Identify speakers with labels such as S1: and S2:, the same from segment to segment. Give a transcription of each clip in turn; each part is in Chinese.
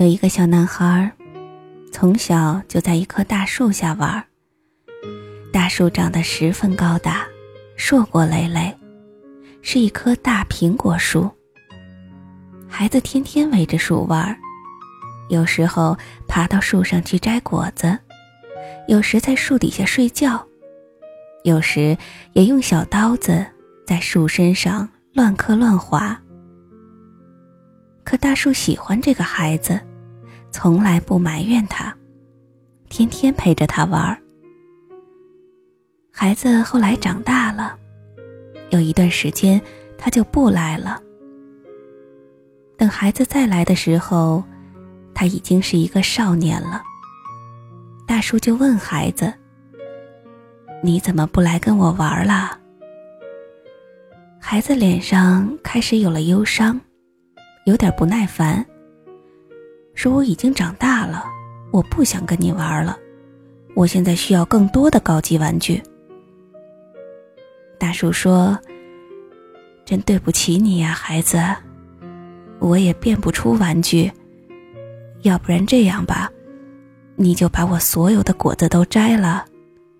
S1: 有一个小男孩，从小就在一棵大树下玩。大树长得十分高大，硕果累累，是一棵大苹果树。孩子天天围着树玩，有时候爬到树上去摘果子，有时在树底下睡觉，有时也用小刀子在树身上乱刻乱划。可大树喜欢这个孩子，从来不埋怨他，天天陪着他玩。孩子后来长大了，有一段时间他就不来了。等孩子再来的时候，他已经是一个少年了。大叔就问孩子：“你怎么不来跟我玩了？”孩子脸上开始有了忧伤，有点不耐烦，说：“我已经长大了，我不想跟你玩了，我现在需要更多的高级玩具。”大叔说：“真对不起你呀，孩子，我也变不出玩具。要不然这样吧，你就把我所有的果子都摘了，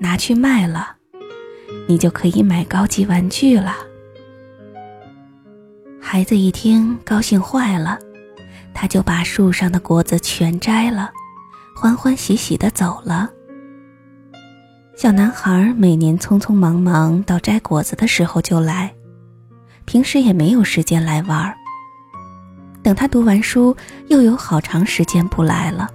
S1: 拿去卖了，你就可以买高级玩具了。”孩子一听，高兴坏了，他就把树上的果子全摘了，欢欢喜喜的走了。小男孩每年匆匆忙忙到摘果子的时候就来，平时也没有时间来玩。等他读完书，又有好长时间不来了。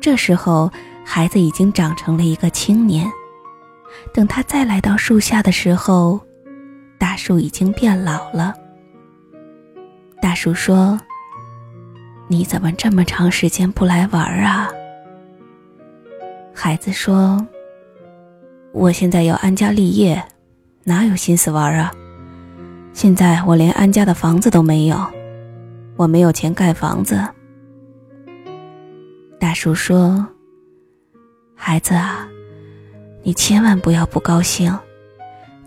S1: 这时候，孩子已经长成了一个青年。等他再来到树下的时候，大树已经变老了。大树说：“你怎么这么长时间不来玩儿啊？”孩子说：“我现在要安家立业，哪有心思玩啊？现在我连安家的房子都没有，我没有钱盖房子。”大叔说：“孩子啊，你千万不要不高兴，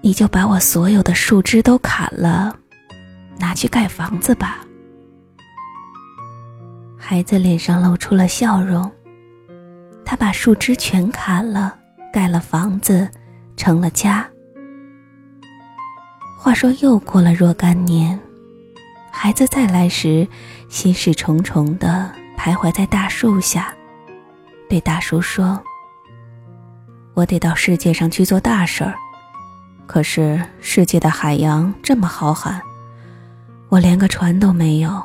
S1: 你就把我所有的树枝都砍了，拿去盖房子吧。”孩子脸上露出了笑容。他把树枝全砍了，盖了房子，成了家。话说又过了若干年，孩子再来时，心事重重的徘徊在大树下，对大叔说：“我得到世界上去做大事儿，可是世界的海洋这么浩瀚，我连个船都没有，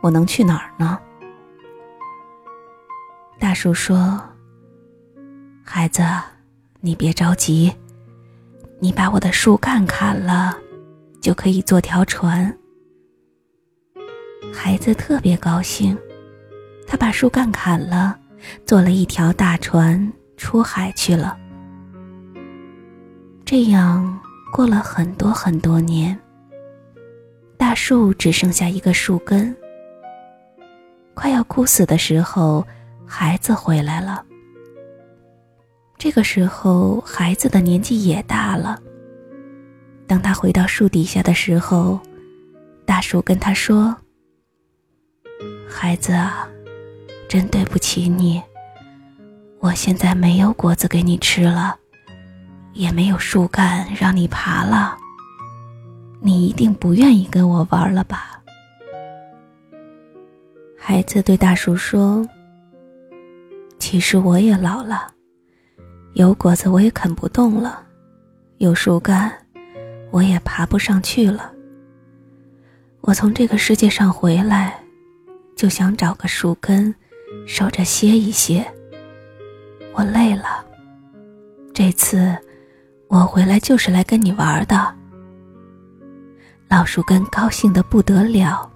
S1: 我能去哪儿呢？”大树说：“孩子，你别着急，你把我的树干砍了，就可以做条船。”孩子特别高兴，他把树干砍了，做了一条大船，出海去了。这样过了很多很多年，大树只剩下一个树根，快要枯死的时候。孩子回来了。这个时候，孩子的年纪也大了。当他回到树底下的时候，大树跟他说：“孩子啊，真对不起你，我现在没有果子给你吃了，也没有树干让你爬了。你一定不愿意跟我玩了吧？”孩子对大树说。其实我也老了，有果子我也啃不动了，有树干，我也爬不上去了。我从这个世界上回来，就想找个树根，守着歇一歇。我累了，这次我回来就是来跟你玩的。老树根高兴的不得了，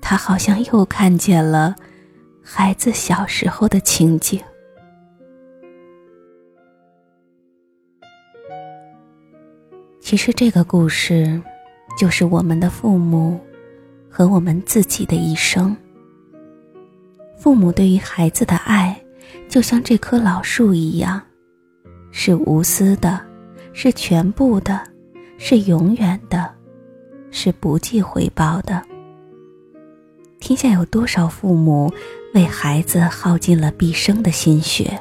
S1: 他好像又看见了。孩子小时候的情景。其实这个故事，就是我们的父母和我们自己的一生。父母对于孩子的爱，就像这棵老树一样，是无私的，是全部的，是永远的，是不计回报的。天下有多少父母为孩子耗尽了毕生的心血，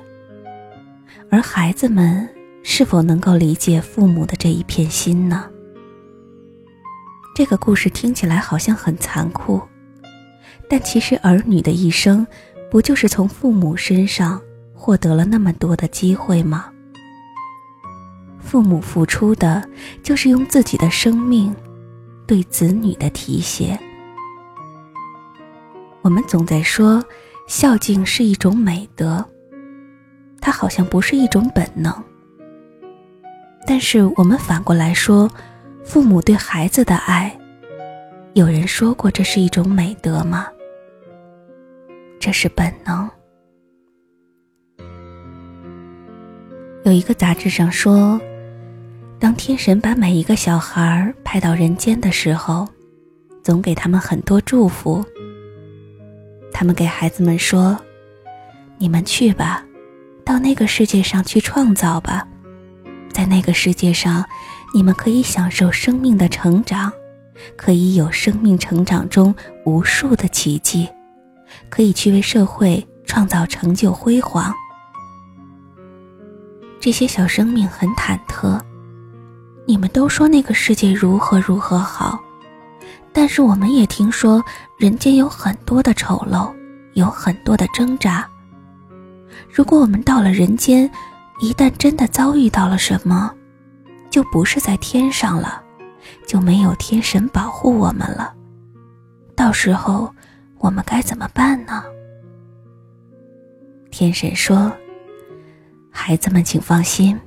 S1: 而孩子们是否能够理解父母的这一片心呢？这个故事听起来好像很残酷，但其实儿女的一生，不就是从父母身上获得了那么多的机会吗？父母付出的，就是用自己的生命，对子女的提携。我们总在说孝敬是一种美德，它好像不是一种本能。但是我们反过来说，父母对孩子的爱，有人说过这是一种美德吗？这是本能。有一个杂志上说，当天神把每一个小孩派到人间的时候，总给他们很多祝福。他们给孩子们说：“你们去吧，到那个世界上去创造吧，在那个世界上，你们可以享受生命的成长，可以有生命成长中无数的奇迹，可以去为社会创造成就辉煌。”这些小生命很忐忑，你们都说那个世界如何如何好。但是我们也听说，人间有很多的丑陋，有很多的挣扎。如果我们到了人间，一旦真的遭遇到了什么，就不是在天上了，就没有天神保护我们了。到时候我们该怎么办呢？天神说：“孩子们，请放心，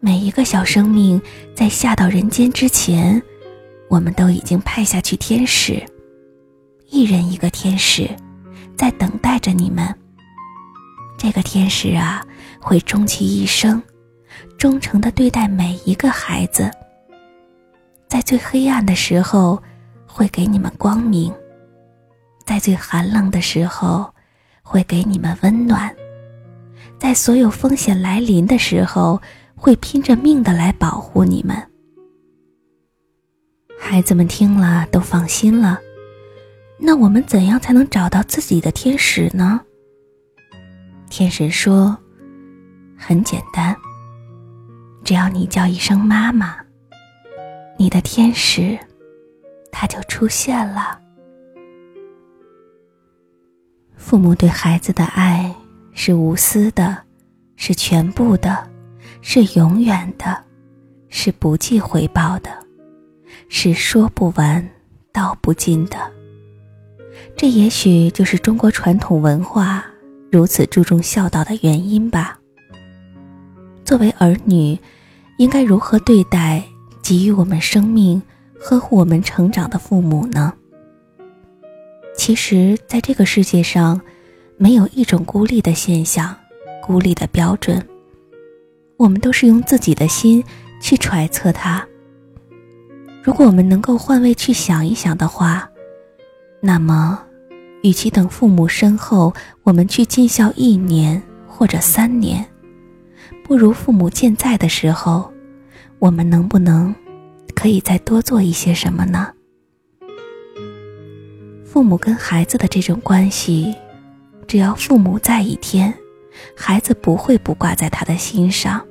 S1: 每一个小生命在下到人间之前。”我们都已经派下去天使，一人一个天使，在等待着你们。这个天使啊，会终其一生，忠诚的对待每一个孩子。在最黑暗的时候，会给你们光明；在最寒冷的时候，会给你们温暖；在所有风险来临的时候，会拼着命的来保护你们。孩子们听了都放心了，那我们怎样才能找到自己的天使呢？天神说：“很简单，只要你叫一声妈妈，你的天使他就出现了。”父母对孩子的爱是无私的，是全部的，是永远的，是不计回报的。是说不完、道不尽的。这也许就是中国传统文化如此注重孝道的原因吧。作为儿女，应该如何对待给予我们生命、呵护我们成长的父母呢？其实，在这个世界上，没有一种孤立的现象、孤立的标准。我们都是用自己的心去揣测它。如果我们能够换位去想一想的话，那么，与其等父母身后我们去尽孝一年或者三年，不如父母健在的时候，我们能不能可以再多做一些什么呢？父母跟孩子的这种关系，只要父母在一天，孩子不会不挂在他的心上。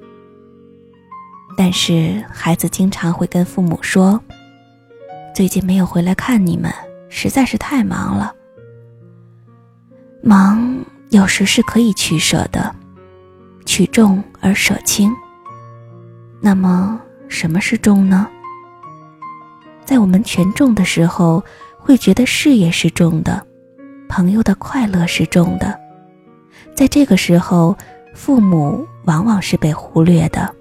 S1: 但是孩子经常会跟父母说：“最近没有回来看你们，实在是太忙了。”忙有时是可以取舍的，取重而舍轻。那么什么是重呢？在我们权重的时候，会觉得事业是重的，朋友的快乐是重的。在这个时候，父母往往是被忽略的。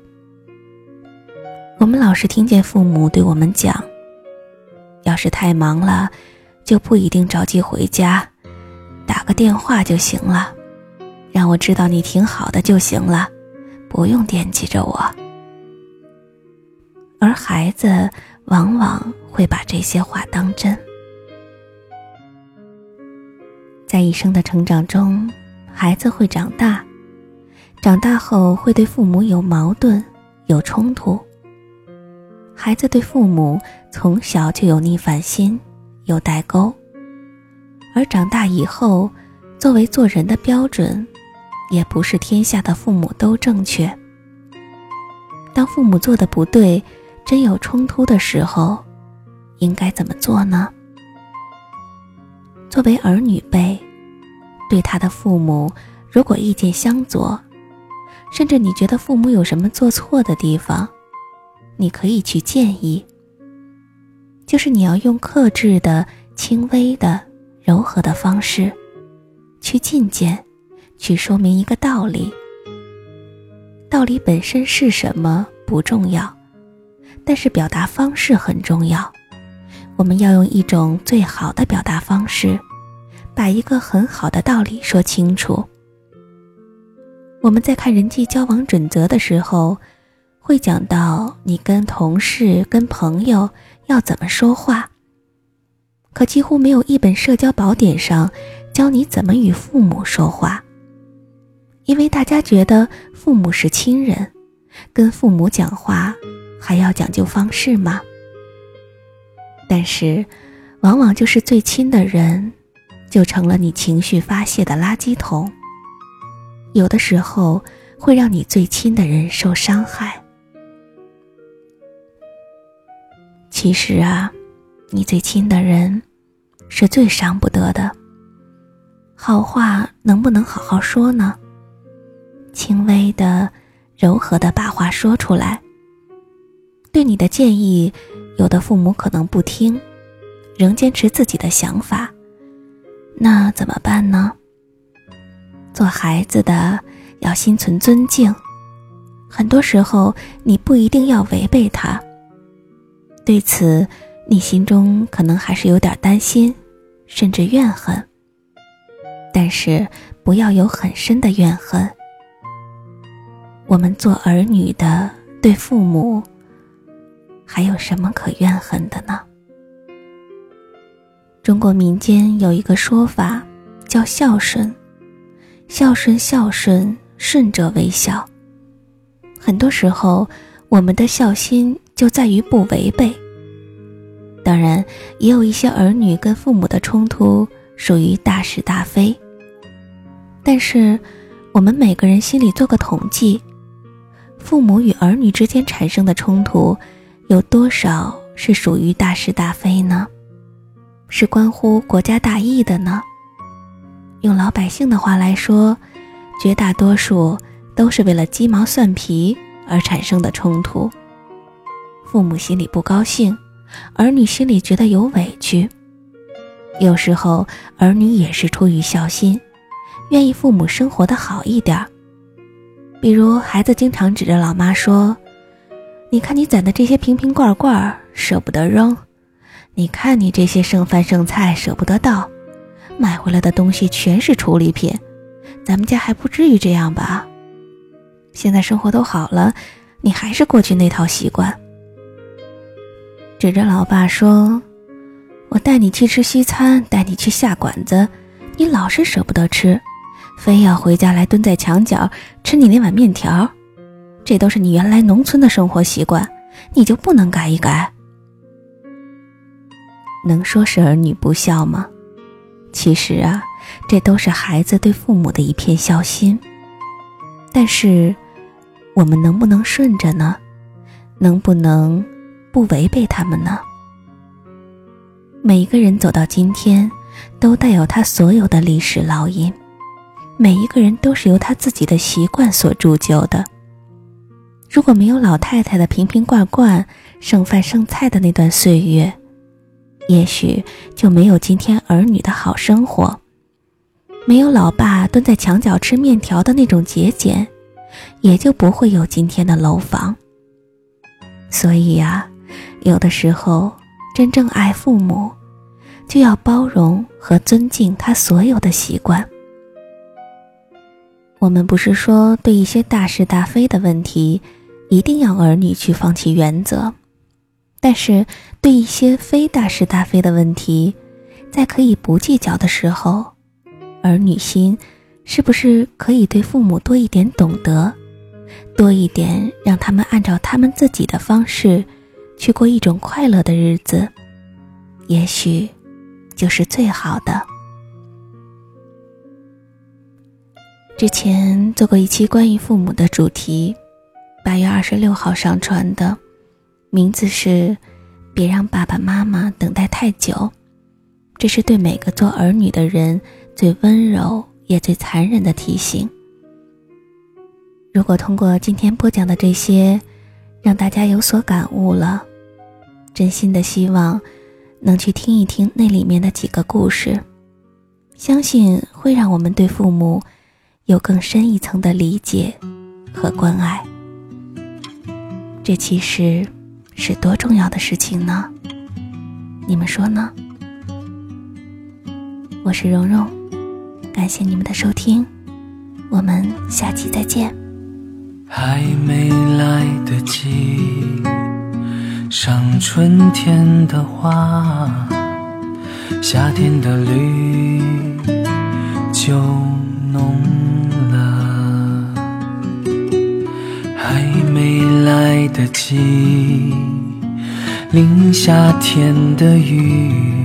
S1: 我们老是听见父母对我们讲：“要是太忙了，就不一定着急回家，打个电话就行了，让我知道你挺好的就行了，不用惦记着我。”而孩子往往会把这些话当真。在一生的成长中，孩子会长大，长大后会对父母有矛盾、有冲突。孩子对父母从小就有逆反心，有代沟。而长大以后，作为做人的标准，也不是天下的父母都正确。当父母做的不对，真有冲突的时候，应该怎么做呢？作为儿女辈，对他的父母，如果意见相左，甚至你觉得父母有什么做错的地方，你可以去建议。就是你要用克制的、轻微的、柔和的方式，去进谏，去说明一个道理。道理本身是什么不重要，但是表达方式很重要。我们要用一种最好的表达方式，把一个很好的道理说清楚。我们在看人际交往准则的时候，会讲到你跟同事、跟朋友。要怎么说话？可几乎没有一本社交宝典上教你怎么与父母说话，因为大家觉得父母是亲人，跟父母讲话还要讲究方式吗？但是，往往就是最亲的人，就成了你情绪发泄的垃圾桶。有的时候会让你最亲的人受伤害。其实啊，你最亲的人，是最伤不得的。好话能不能好好说呢？轻微的、柔和的把话说出来。对你的建议，有的父母可能不听，仍坚持自己的想法，那怎么办呢？做孩子的要心存尊敬，很多时候你不一定要违背他。对此，你心中可能还是有点担心，甚至怨恨。但是不要有很深的怨恨。我们做儿女的对父母，还有什么可怨恨的呢？中国民间有一个说法，叫孝顺，孝顺孝顺，顺者为孝。很多时候，我们的孝心。就在于不违背。当然，也有一些儿女跟父母的冲突属于大是大非。但是，我们每个人心里做个统计，父母与儿女之间产生的冲突，有多少是属于大是大非呢？是关乎国家大义的呢？用老百姓的话来说，绝大多数都是为了鸡毛蒜皮而产生的冲突。父母心里不高兴，儿女心里觉得有委屈。有时候儿女也是出于孝心，愿意父母生活的好一点。比如孩子经常指着老妈说：“你看你攒的这些瓶瓶罐罐，舍不得扔；你看你这些剩饭剩菜舍不得倒，买回来的东西全是处理品，咱们家还不至于这样吧？现在生活都好了，你还是过去那套习惯。”指着老爸说：“我带你去吃西餐，带你去下馆子，你老是舍不得吃，非要回家来蹲在墙角吃你那碗面条。这都是你原来农村的生活习惯，你就不能改一改？能说是儿女不孝吗？其实啊，这都是孩子对父母的一片孝心。但是，我们能不能顺着呢？能不能？”不违背他们呢？每一个人走到今天，都带有他所有的历史烙印。每一个人都是由他自己的习惯所铸就的。如果没有老太太的瓶瓶罐罐、剩饭剩菜的那段岁月，也许就没有今天儿女的好生活；没有老爸蹲在墙角吃面条的那种节俭，也就不会有今天的楼房。所以呀。有的时候，真正爱父母，就要包容和尊敬他所有的习惯。我们不是说对一些大是大非的问题，一定要儿女去放弃原则，但是对一些非大是大非的问题，在可以不计较的时候，儿女心是不是可以对父母多一点懂得，多一点让他们按照他们自己的方式。去过一种快乐的日子也许就是最好的。之前做过一期关于父母的主题八月二十六号上传的名字是别让爸爸妈妈等待太久这是对每个做儿女的人最温柔也最残忍的提醒。如果通过今天播讲的这些让大家有所感悟了真心的希望能去听一听那里面的几个故事，相信会让我们对父母有更深一层的理解和关爱。这其实是多重要的事情呢？你们说呢？我是蓉蓉，感谢你们的收听，我们下期再见。
S2: 还没来得及赏春天的花，夏天的绿就浓了。还没来得及淋夏天的雨，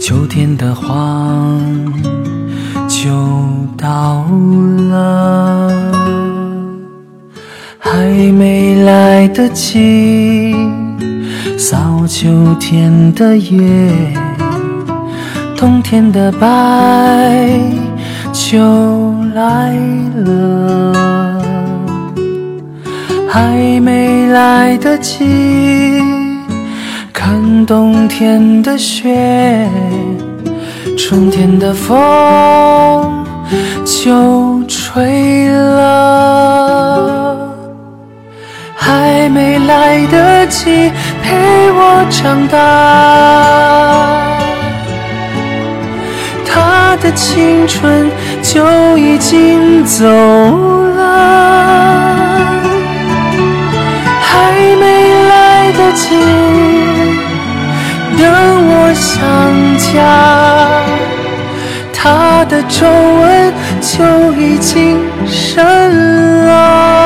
S2: 秋天的黄就到了。还没来得及扫秋天的叶，冬天的白就来了。还没来得及看冬天的雪，春天的风就吹了。还没来得及陪我长大，他的青春就已经走了。还没来得及等我想家，他的皱纹就已经深了。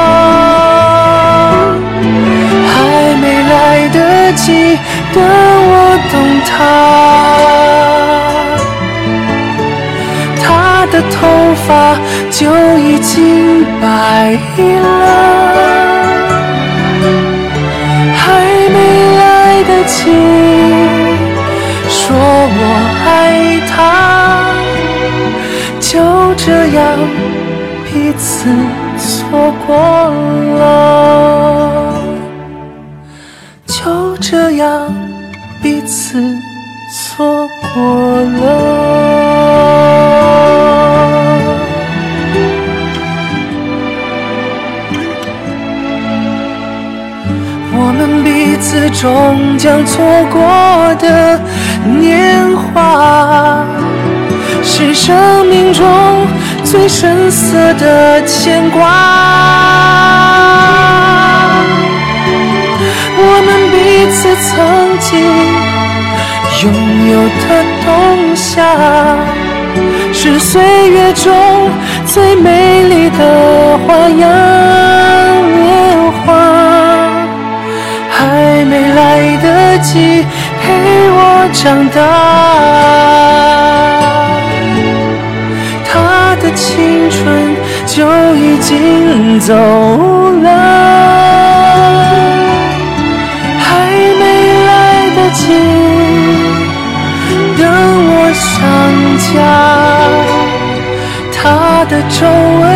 S2: 头发就已经白了，还没来得及说我爱他，就这样彼此错过了。就这样彼此错过了，终将错过的年华，是生命中最深色的牵挂。我们彼此曾经拥有的冬夏，是岁月中最美丽的花样来得及陪我长大，他的青春就已经走了。还没来得及等我想家，他的皱纹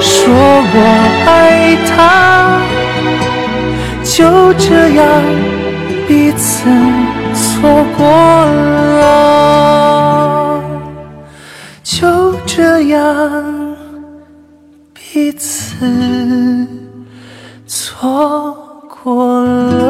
S2: 说我爱他，就这样彼此错过了，就这样彼此错过了。